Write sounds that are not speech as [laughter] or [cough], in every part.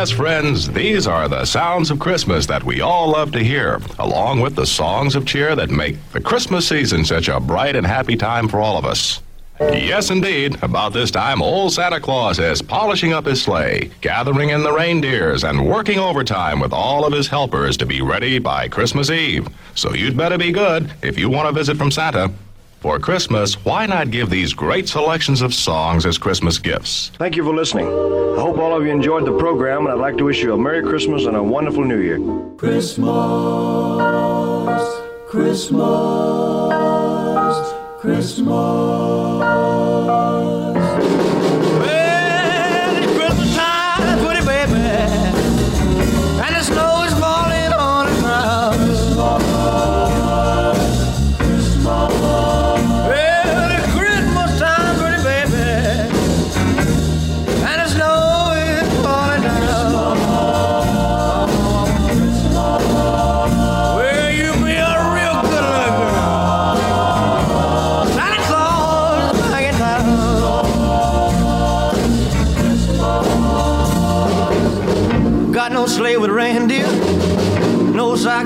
Yes, friends, these are the sounds of Christmas that we all love to hear, along with the songs of cheer that make the Christmas season such a bright and happy time for all of us. Yes, indeed. About this time, old Santa Claus is polishing up his sleigh, gathering in the reindeers, and working overtime with all of his helpers to be ready by Christmas Eve. So you'd better be good if you want a visit from Santa. For Christmas, why not give these great selections of songs as Christmas gifts? Thank you for listening. I hope all of you enjoyed the program, and I'd like to wish you a Merry Christmas and a wonderful New Year. Christmas, Christmas, Christmas.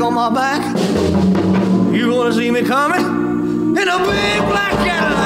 On my back. You gonna see me coming in a big black Cadillac?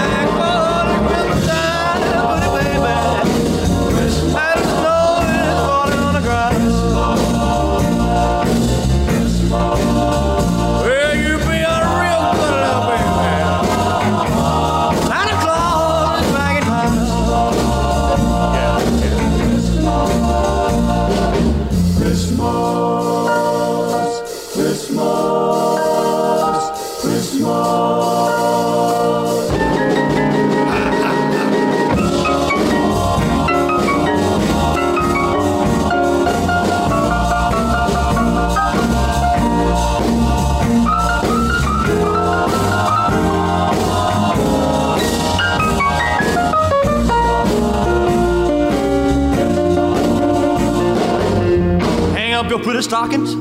Stockings.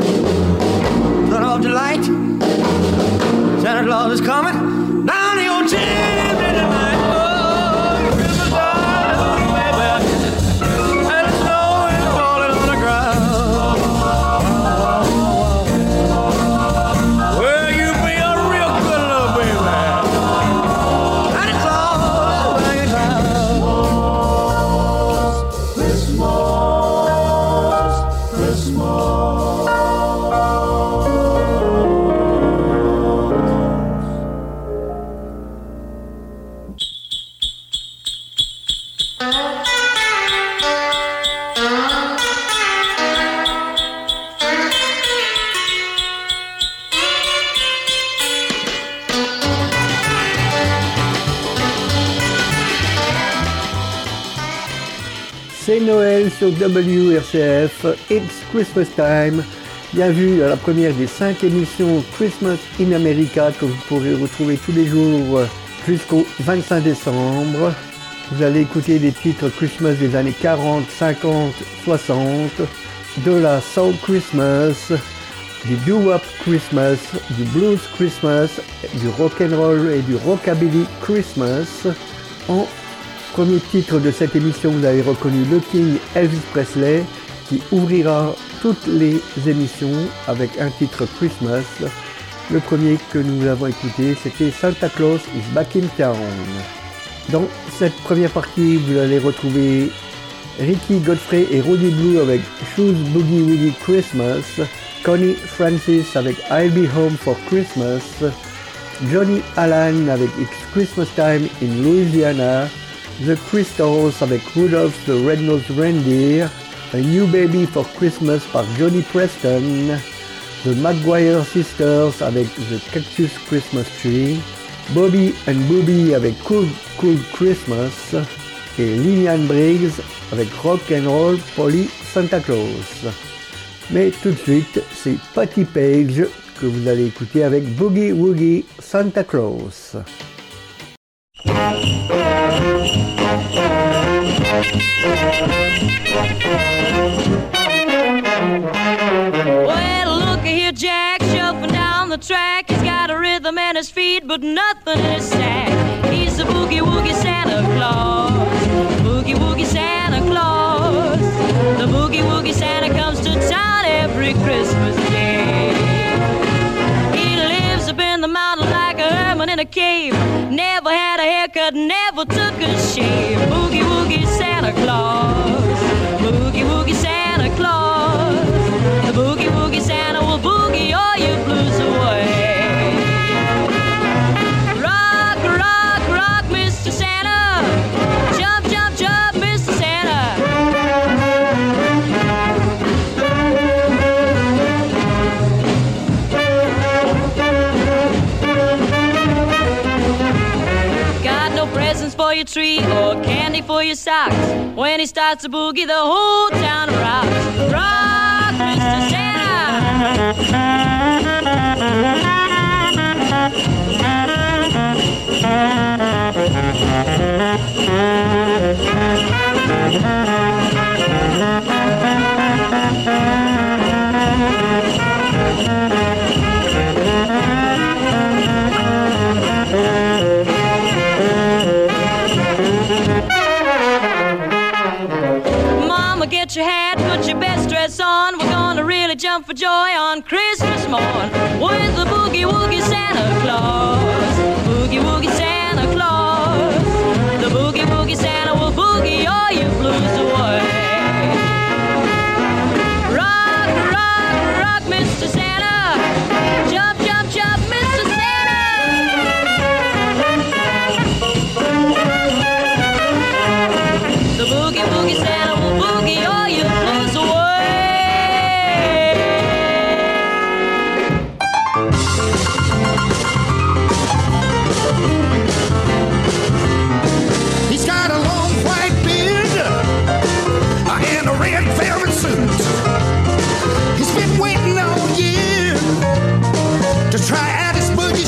WRCF, It's Christmas Time. Bienvenue à la première des cinq émissions Christmas in America que vous pourrez retrouver tous les jours jusqu'au 25 décembre. Vous allez écouter des titres Christmas des années 40, 50, 60, de la Soul Christmas, du doo-wop Christmas, du blues Christmas, du rock and roll et du rockabilly Christmas. Premier titre de cette émission, vous avez reconnu le King Elvis Presley qui ouvrira toutes les émissions avec un titre Christmas. Le premier que nous avons écouté, c'était Santa Claus is Back in Town. Dans cette première partie, vous allez retrouver Ricky Godfrey et Roddy Blue avec Shoes Boogie Woogie Christmas, Connie Francis avec I'll Be Home for Christmas, Johnny Allen avec It's Christmas Time in Louisiana, The Crystals avec Rudolph the Red-Nosed Reindeer, A New Baby for Christmas par Johnny Preston, The Maguire Sisters avec The Cactus Christmas Tree, Bobby and Booby avec Cool Cool Christmas et Lillian Briggs avec Rock and Roll Polly Santa Claus. Mais tout de suite, c'est Patty Page que vous allez écouter avec Boogie Woogie Santa Claus. Well, look here, Jack, shuffling down the track. He's got a rhythm in his feet, but nothing in his sack. He's a boogie woogie Santa Claus. Boogie woogie Santa Claus. The boogie woogie Santa comes to town every Christmas day. hermit in a cave. Never had a haircut, never took a shave. Boogie woogie Santa Claus. Boogie woogie Santa tree or candy for your socks. When he starts to boogie, the whole town rocks. Rock, Mr. Santa. [laughs] on. We're gonna really jump for joy on Christmas morn with the boogie woogie Santa Claus. Boogie woogie Santa Claus. The boogie woogie Santa will boogie all your blues away.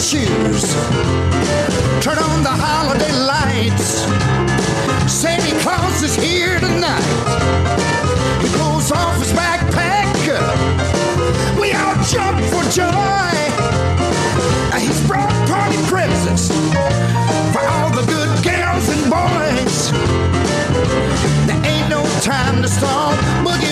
Shoes. Turn on the holiday lights. Santa Claus is here tonight. He pulls off his backpack. We all jump for joy. He's brought party presents for all the good girls and boys. There ain't no time to stall. Boogie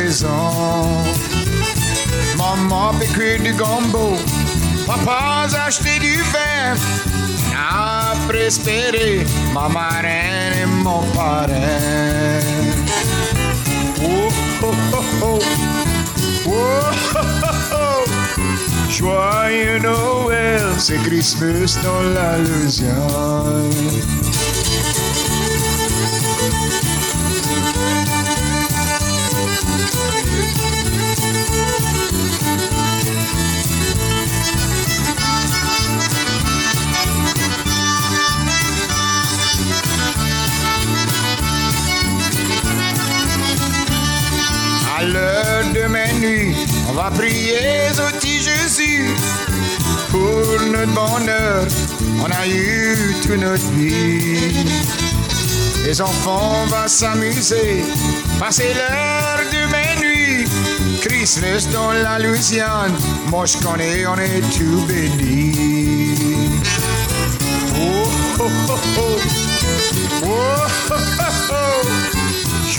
présent. Maman fait cuire du gombo, papa a acheté du vin. Après espérer ma marraine et mon parrain. Oh, oh, oh, oh. Oh, oh, oh, oh. Joyeux Noël, c'est Christmas dans la Louisiane. Va prier au petit Jésus. Pour notre bonheur, on a eu toute notre vie. Les enfants vont s'amuser, passer l'heure de minuit. Christmas dans la Louisiane, moi je connais, on est tout béni.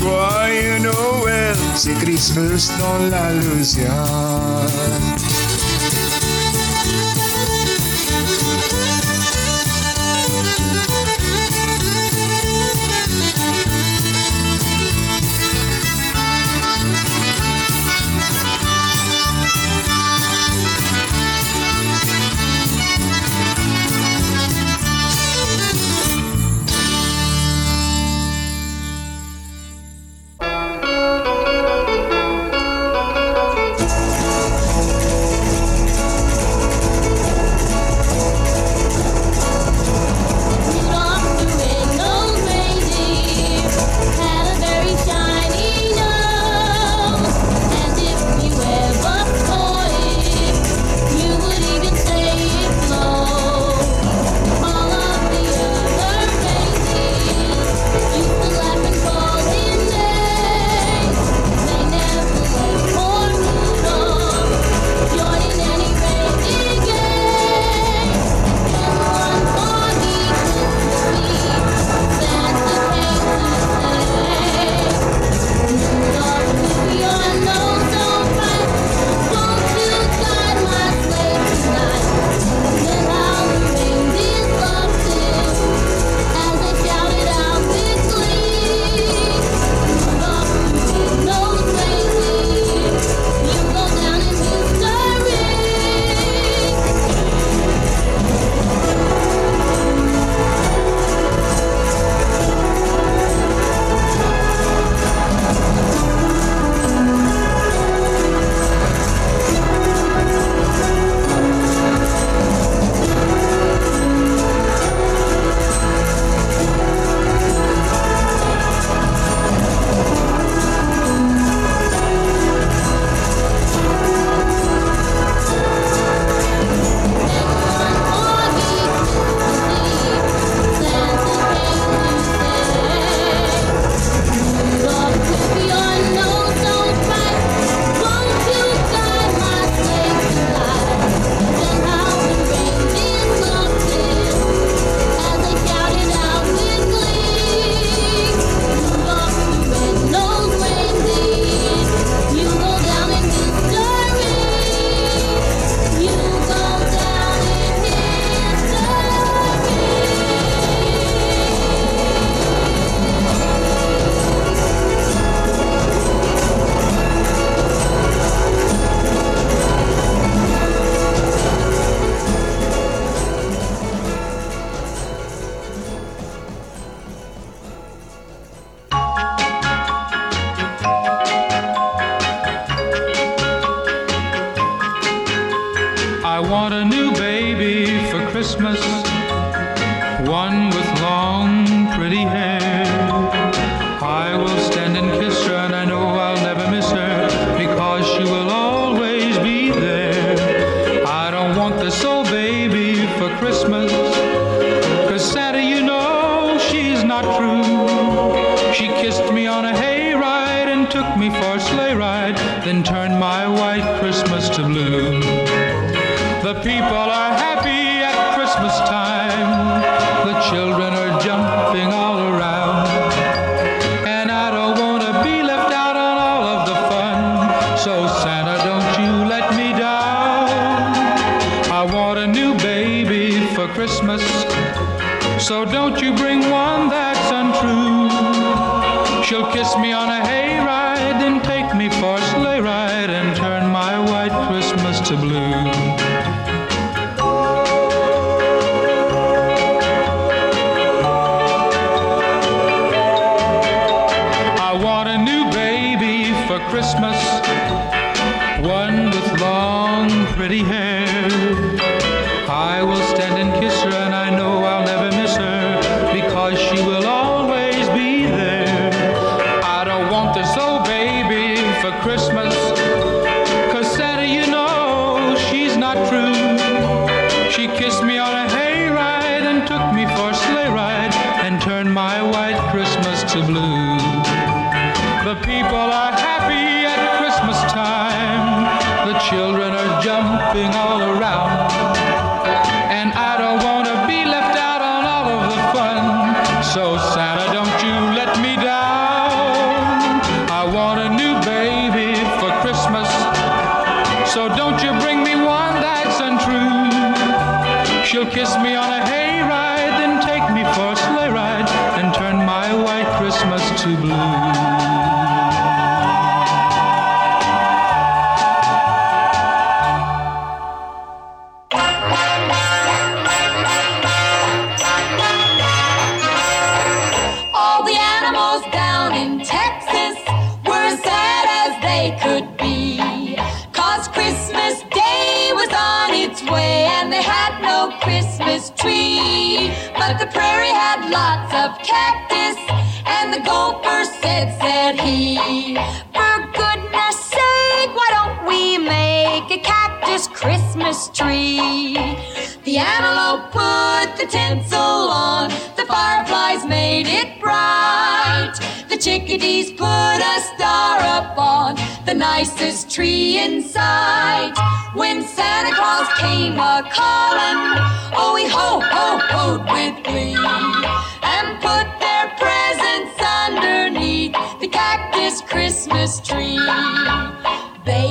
Joyeux Noël, c'est Christmas dans la Louisiane.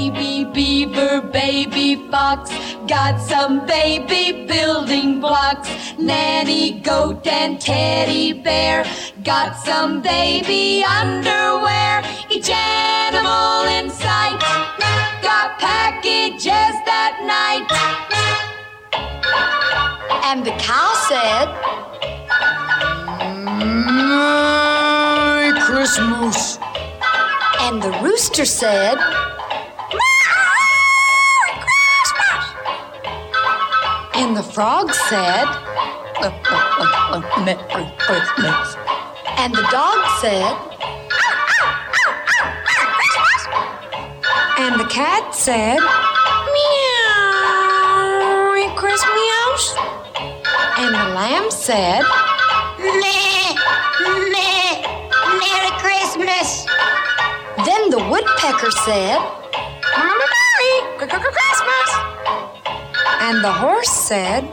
baby beaver, baby fox. Got some baby building blocks. Nanny goat and teddy bear. Got some baby underwear. Each animal in sight. Got packages that night. And the cow said, Merry Christmas. And the rooster said, And the frog said, and the dog said, and the cat said, meow, Merry Christmas. And the lamb said, meh, meh, Merry Christmas. Then the woodpecker said, Merry Christmas. And the horse said,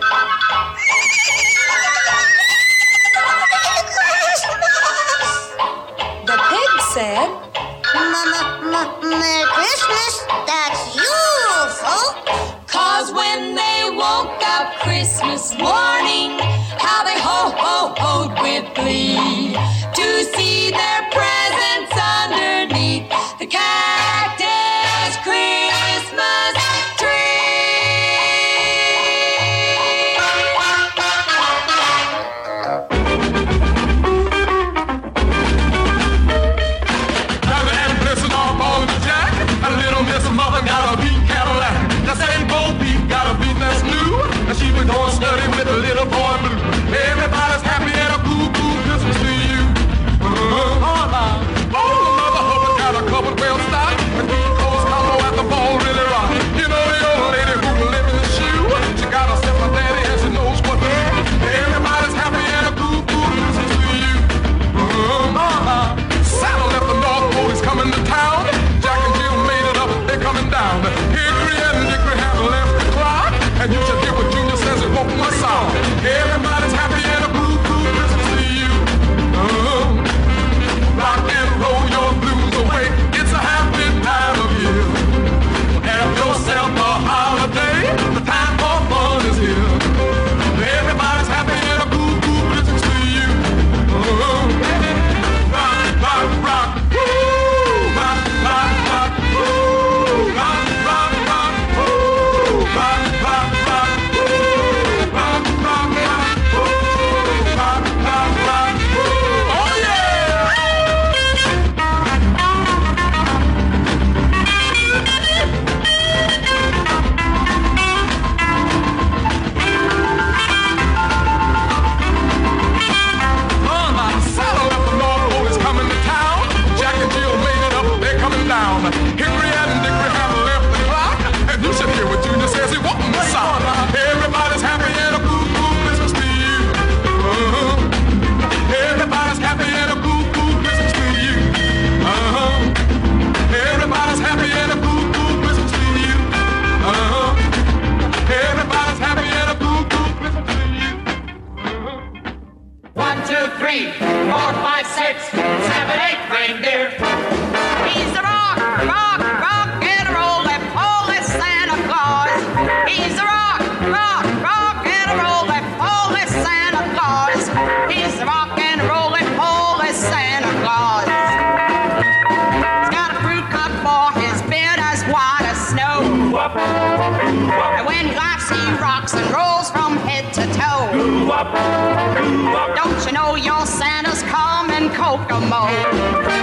The pig said, Mama, ma- Merry Christmas, that's you, folk. Cause when they woke up Christmas morning, how they ho ho hoed with glee to see their presents. Coming Kokomo?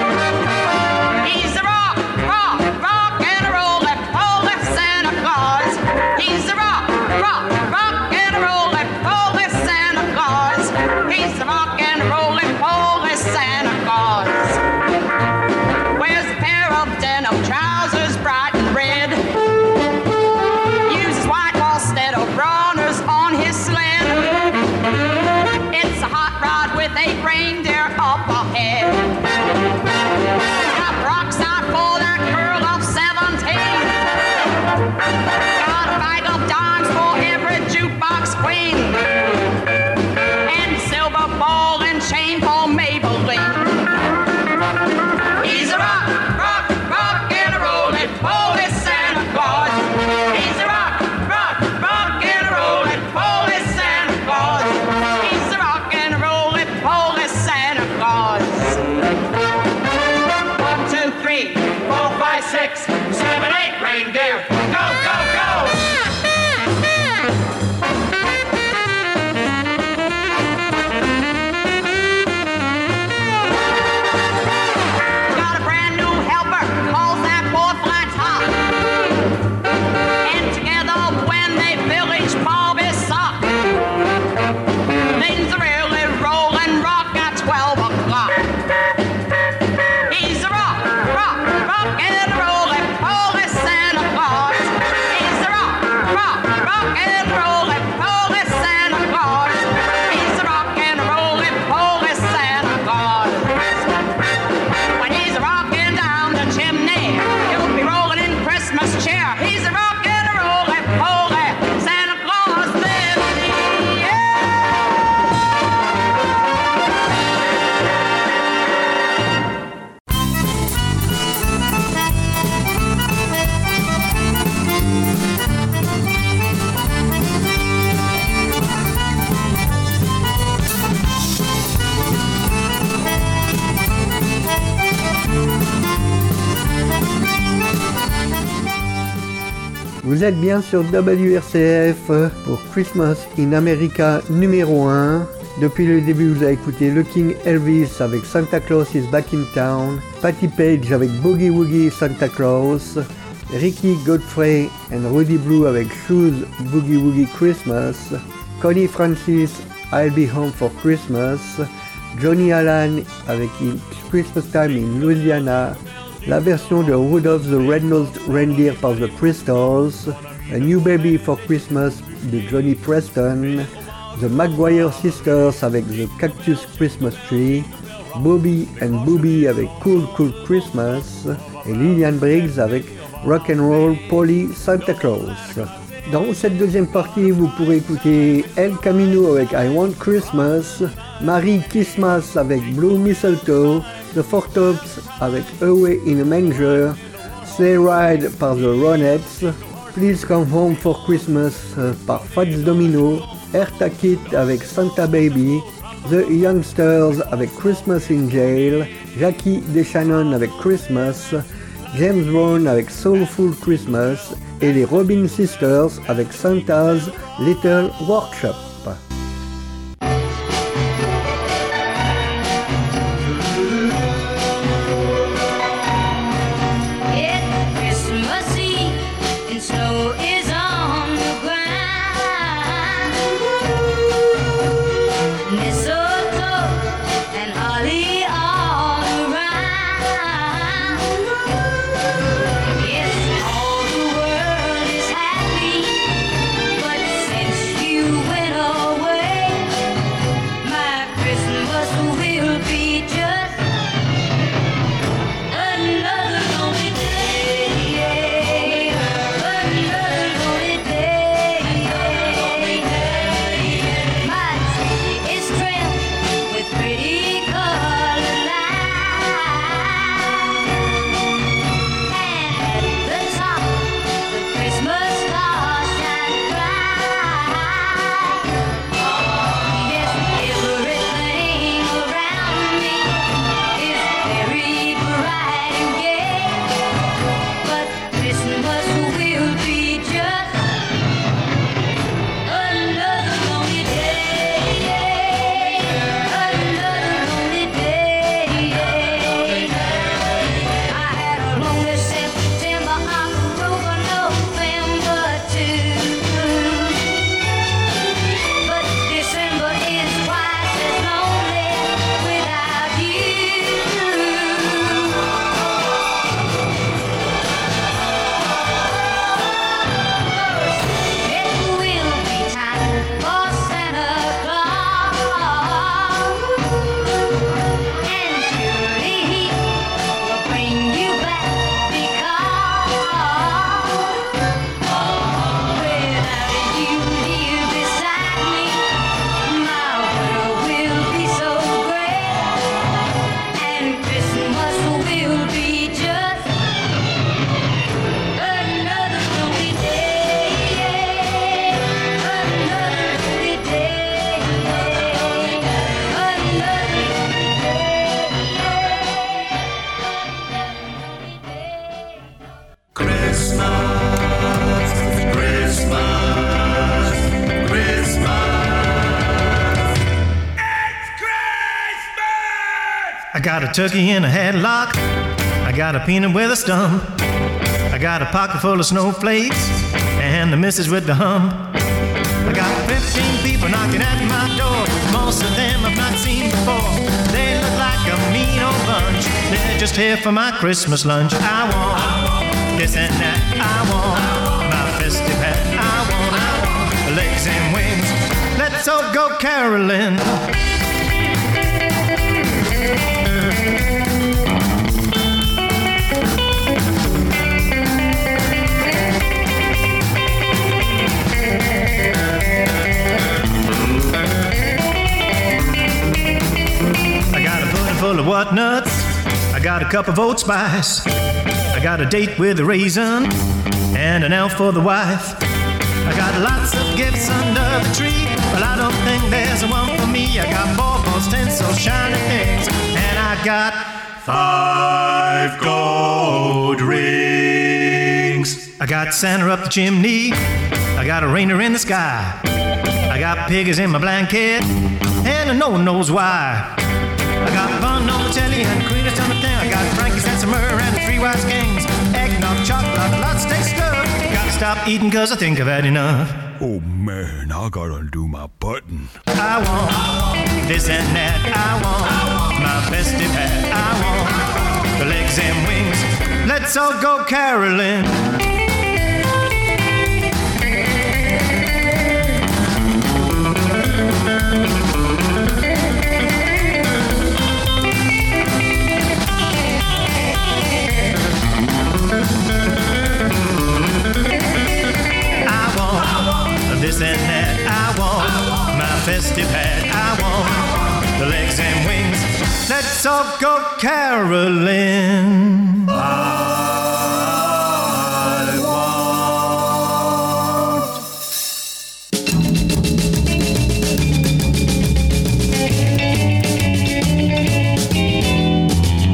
Vous êtes bien sur WRCF pour Christmas in America numéro 1. Depuis le début, vous avez écouté le King Elvis avec Santa Claus is Back in Town, Patty Page avec Boogie Woogie Santa Claus, Ricky Godfrey and Rudy Blue avec Shoes Boogie Woogie Christmas, Connie Francis I'll Be Home for Christmas, Johnny Allen avec It's Christmas Time in Louisiana, la version de Rudolph the Red-Nosed Reindeer par The Crystals, A New Baby for Christmas de Johnny Preston, The Maguire Sisters avec The Cactus Christmas Tree, Bobby and Booby avec Cool Cool Christmas et Lillian Briggs avec Rock and Roll Polly Santa Claus. Dans cette deuxième partie, vous pourrez écouter El Camino avec I Want Christmas, Marie Christmas avec Blue Mistletoe, The Four Tops avec Away in a Manger, Sleigh Ride par The Ronettes, Please Come Home for Christmas par Fats Domino, Erta Kit avec Santa Baby, The Youngsters avec Christmas in Jail, Jackie DeShannon avec Christmas, James Brown avec Soulful Christmas et les Robin Sisters avec Santa's Little Workshop. Turkey in a headlock. I got a peanut with a stump. I got a pocket full of snowflakes and the missus with the hump. I got 15 people knocking at my door. Most of them I've not seen before. They look like a mean old bunch. They're just here for my Christmas lunch. I want this and that. I want my festive hat. I want, I want legs and wings. Let's all go caroling. What nuts. I got a cup of oat spice. I got a date with a raisin and an elf for the wife. I got lots of gifts under the tree, but I don't think there's one for me. I got baubles, tinsel, shiny things, and I got five gold rings. I got Santa up the chimney. I got a reindeer in the sky. I got piggies in my blanket, and no one knows why. I got fun on the telly and Queen thing. I got Frankie's and some myrrh and three wise kings. Eggnog, chocolate, lots of stuff. Gotta stop eating cause I think I've had enough. Oh man, I gotta undo my button. I want this and that. I want my festive hat. I want the legs and wings. Let's all go caroling. And that. I want my festive hat. I want the legs and wings. Let's all go caroling. I want.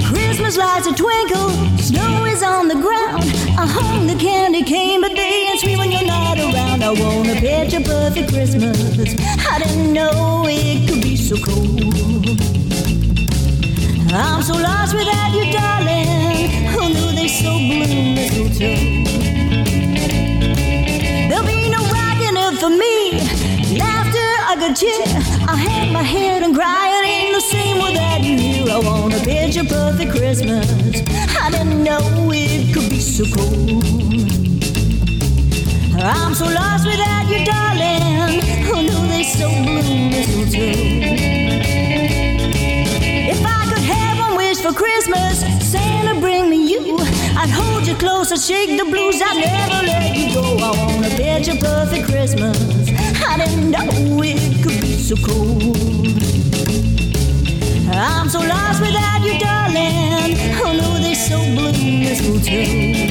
Christmas lights a twinkle, snow is on the ground. I hung the candy cane, but they ain't sweet when you're. I want a picture perfect Christmas. I didn't know it could be so cold. I'm so lost without you, darling. Who knew they so blue, mistletoe? There'll be no rocking it for me. Laughter, a good cheer. I hang my head and cry. It ain't the same without you. I want a picture perfect Christmas. I didn't know it could be so cold. I'm so lost without you, darling. Who knew they so blue, mistletoe? If I could have one wish for Christmas, Santa bring me you. I'd hold you close, I'd shake the blues, I'd never let you go. I wanna a picture perfect Christmas. I didn't know it could be so cold. I'm so lost without you, darling. Who knew they so blue, mistletoe?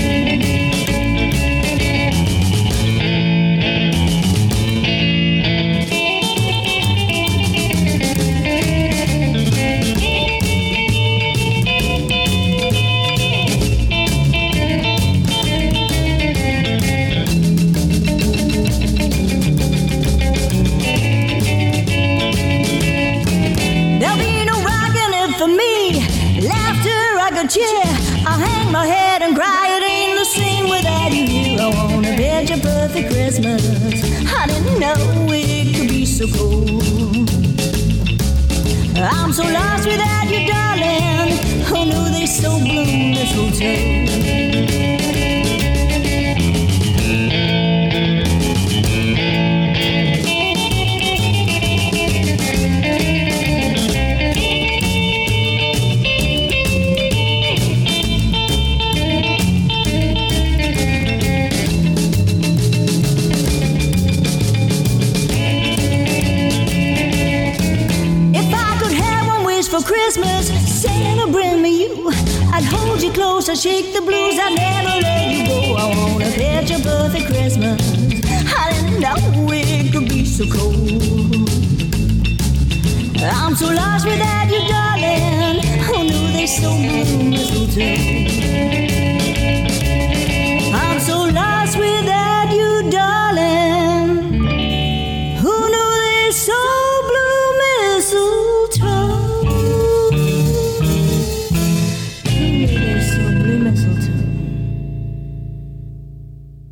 Cheer. I'll hang my head and cry. It ain't the same without you. I wanna a picture perfect Christmas. I didn't know it could be so cold. I'm so lost without you, darling. Oh, Who knew they so blue, mistletoe? Close, I'd shake the blues, I'd never let you go. I wanna a picture perfect Christmas. I didn't know it could be so cold. I'm so lost without you, darling. Who knew they so mistletoe?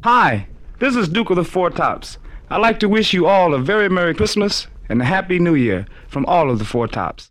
Hi, this is Duke of the Four Tops. I'd like to wish you all a very Merry Christmas and a Happy New Year from all of the Four Tops.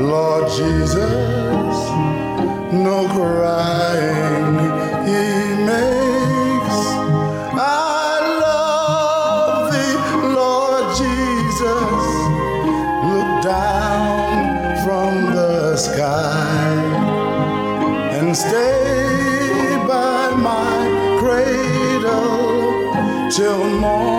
Lord Jesus, no crying he makes. I love thee, Lord Jesus. Look down from the sky and stay by my cradle till morning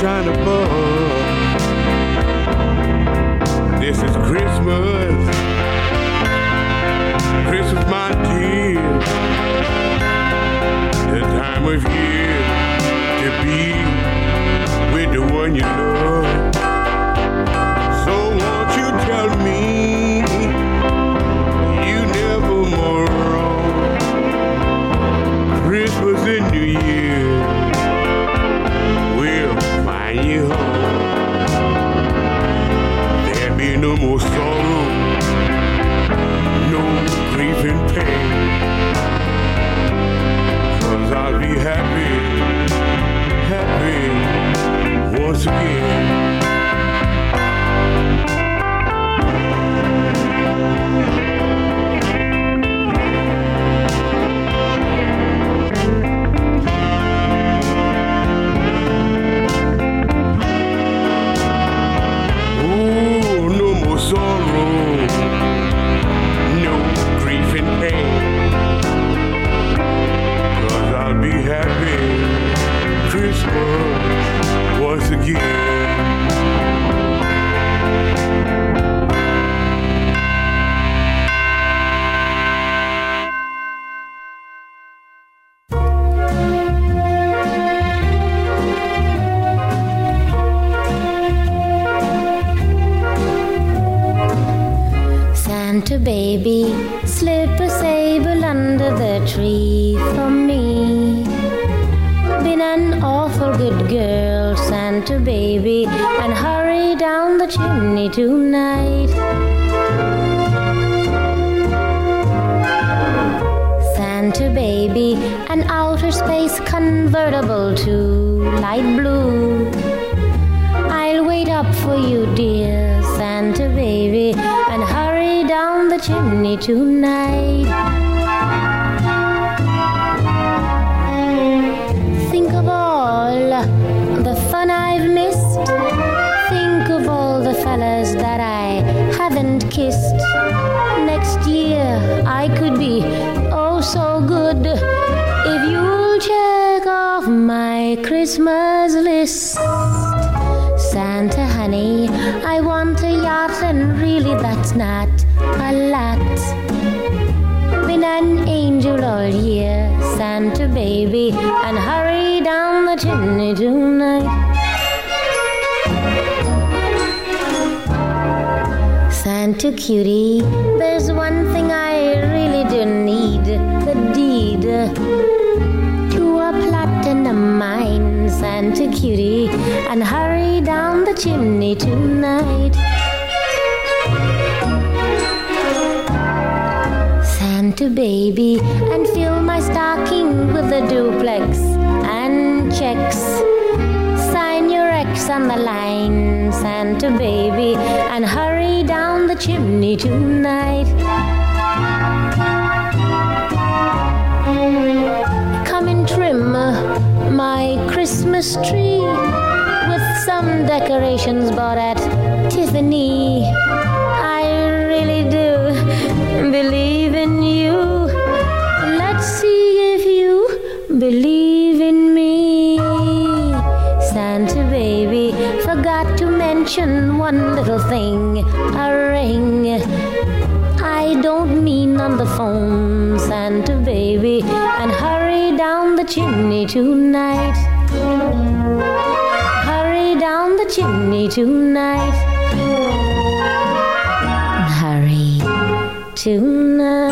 shine above. This is Christmas. Christmas, my dear. The time of year to be with the one you love. An outer space convertible to light blue. I'll wait up for you, dear Santa baby, and hurry down the chimney tonight. Christmas list. Santa honey, I want a yacht, and really that's not a lot. Been an angel all year, Santa baby, and hurry down the chimney tonight. Santa cutie, there's one thing I And hurry down the chimney tonight. Santa baby, and fill my stocking with a duplex and checks. Sign your X on the line, Santa baby, and hurry down the chimney tonight. Christmas tree with some decorations bought at Tiffany. I really do believe in you. Let's see if you believe in me. Santa baby forgot to mention one little thing a ring. I don't mean on the phone, Santa baby, and hurry down the chimney tonight. Hurry down the chimney tonight. Hurry tonight.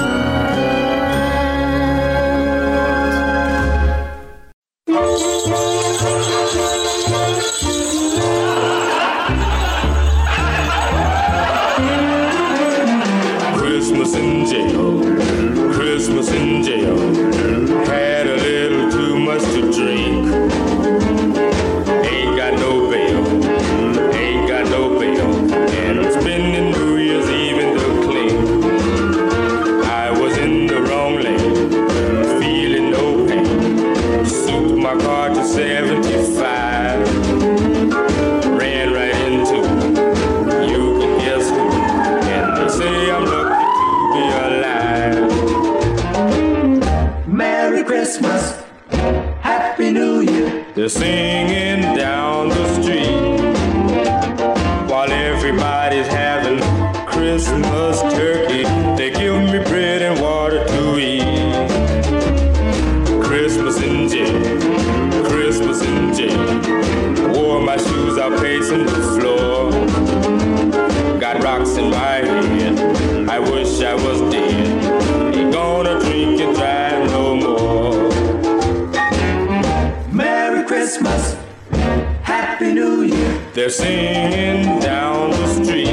they're singing down the street.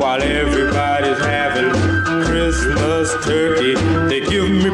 While everybody's having Christmas turkey, they give me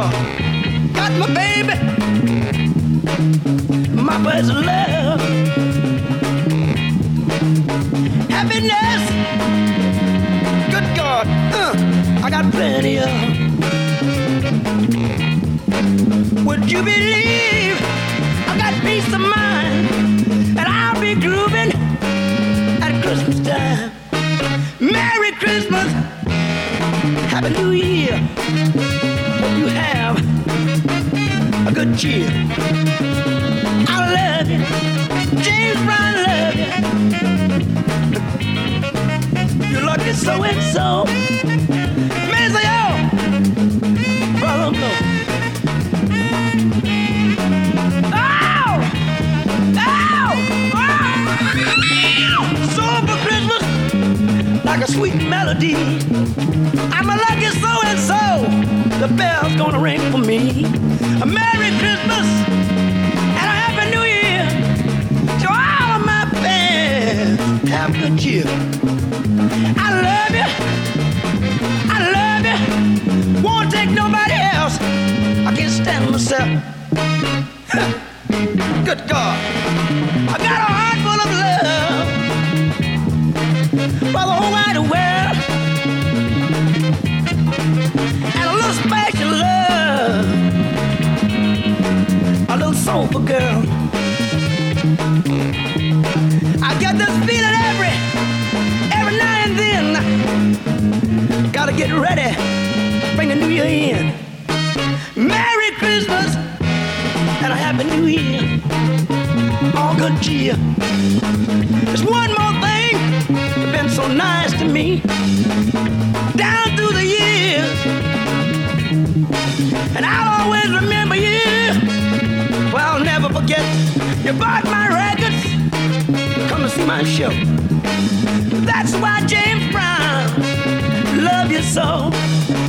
Got my baby. All good cheer. There's one more thing that's been so nice to me down through the years. And I'll always remember you. Well, I'll never forget. You bought my records. Come to see my show. That's why James Brown love you so.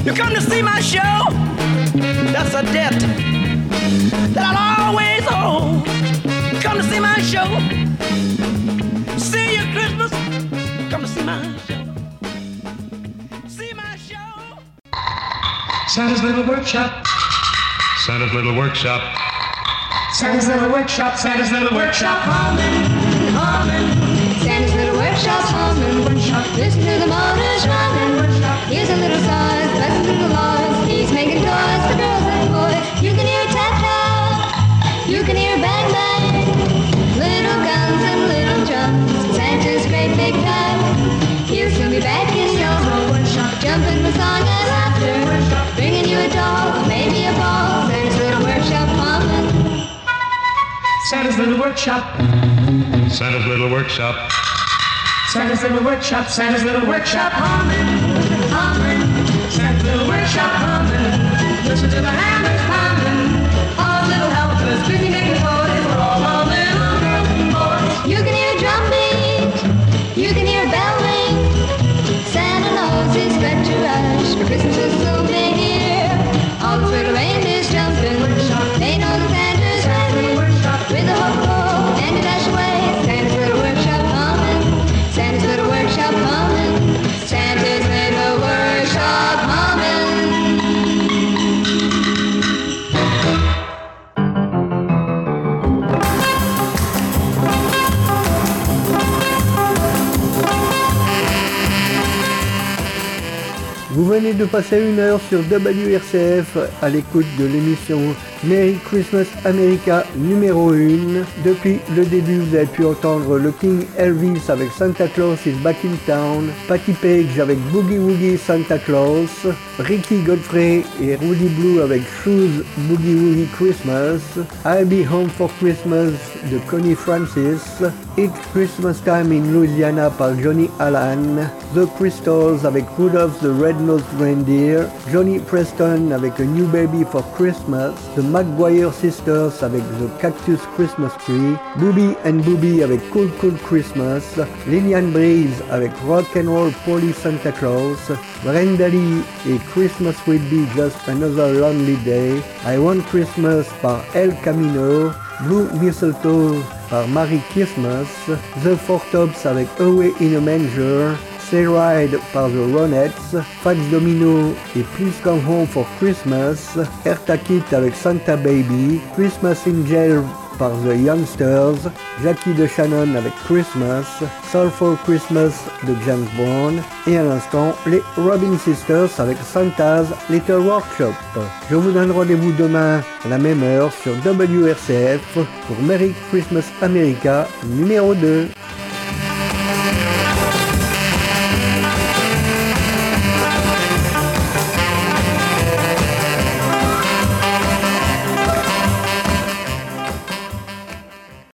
You come to see my show. That's a debt that I'll always owe. Come to see my show. See you Christmas. Come to see my show. See my show. Santa's little workshop. Santa's little workshop. Santa's little workshop. Santa's little workshop. Humming, humming. Santa's little workshop humming. workshop. Listen to the motors running. Santa's little workshop. Santa's little workshop. Santa's little workshop. Santa's little workshop. Humming, humming. Santa's little workshop humming. Listen to the hammers pounding. All the little helpers busy making toys for all our little girls and boys. You can hear drum beat, you can hear bell ring. Santa knows it's got to rush, for Christmas is so big here. All the little reindeers de passer une heure sur WRCF à l'écoute de l'émission Merry Christmas America numéro 1. Depuis le début, vous avez pu entendre le King Elvis avec Santa Claus is Back in Town, Patty Page avec Boogie Woogie Santa Claus, Ricky Godfrey et Rudy Blue avec Shoes Boogie Woogie Christmas, I'll Be Home for Christmas de Connie Francis, It's Christmas Time in Louisiana par Johnny Allen, The Crystals avec Rudolph the Red-Nosed Johnny Preston avec A New Baby for Christmas, The McGuire Sisters avec The Cactus Christmas Tree, Booby and Booby avec Cool Cool Christmas, Lillian Breeze avec Rock and Roll Polly Santa Claus, Brendali et Christmas Will Be Just Another Lonely Day, I Want Christmas par El Camino, Blue Mistletoe par Mary Christmas, The Four Tops avec Away in a Manger, Say Ride par The Ronettes, Fats Domino et Please Come Home for Christmas, Erta Kit avec Santa Baby, Christmas in Jail par The Youngsters, Jackie de Shannon avec Christmas, Soul for Christmas de James Brown et à l'instant les Robin Sisters avec Santa's Little Workshop. Je vous donne rendez-vous demain à la même heure sur WRCF pour Merry Christmas America numéro 2.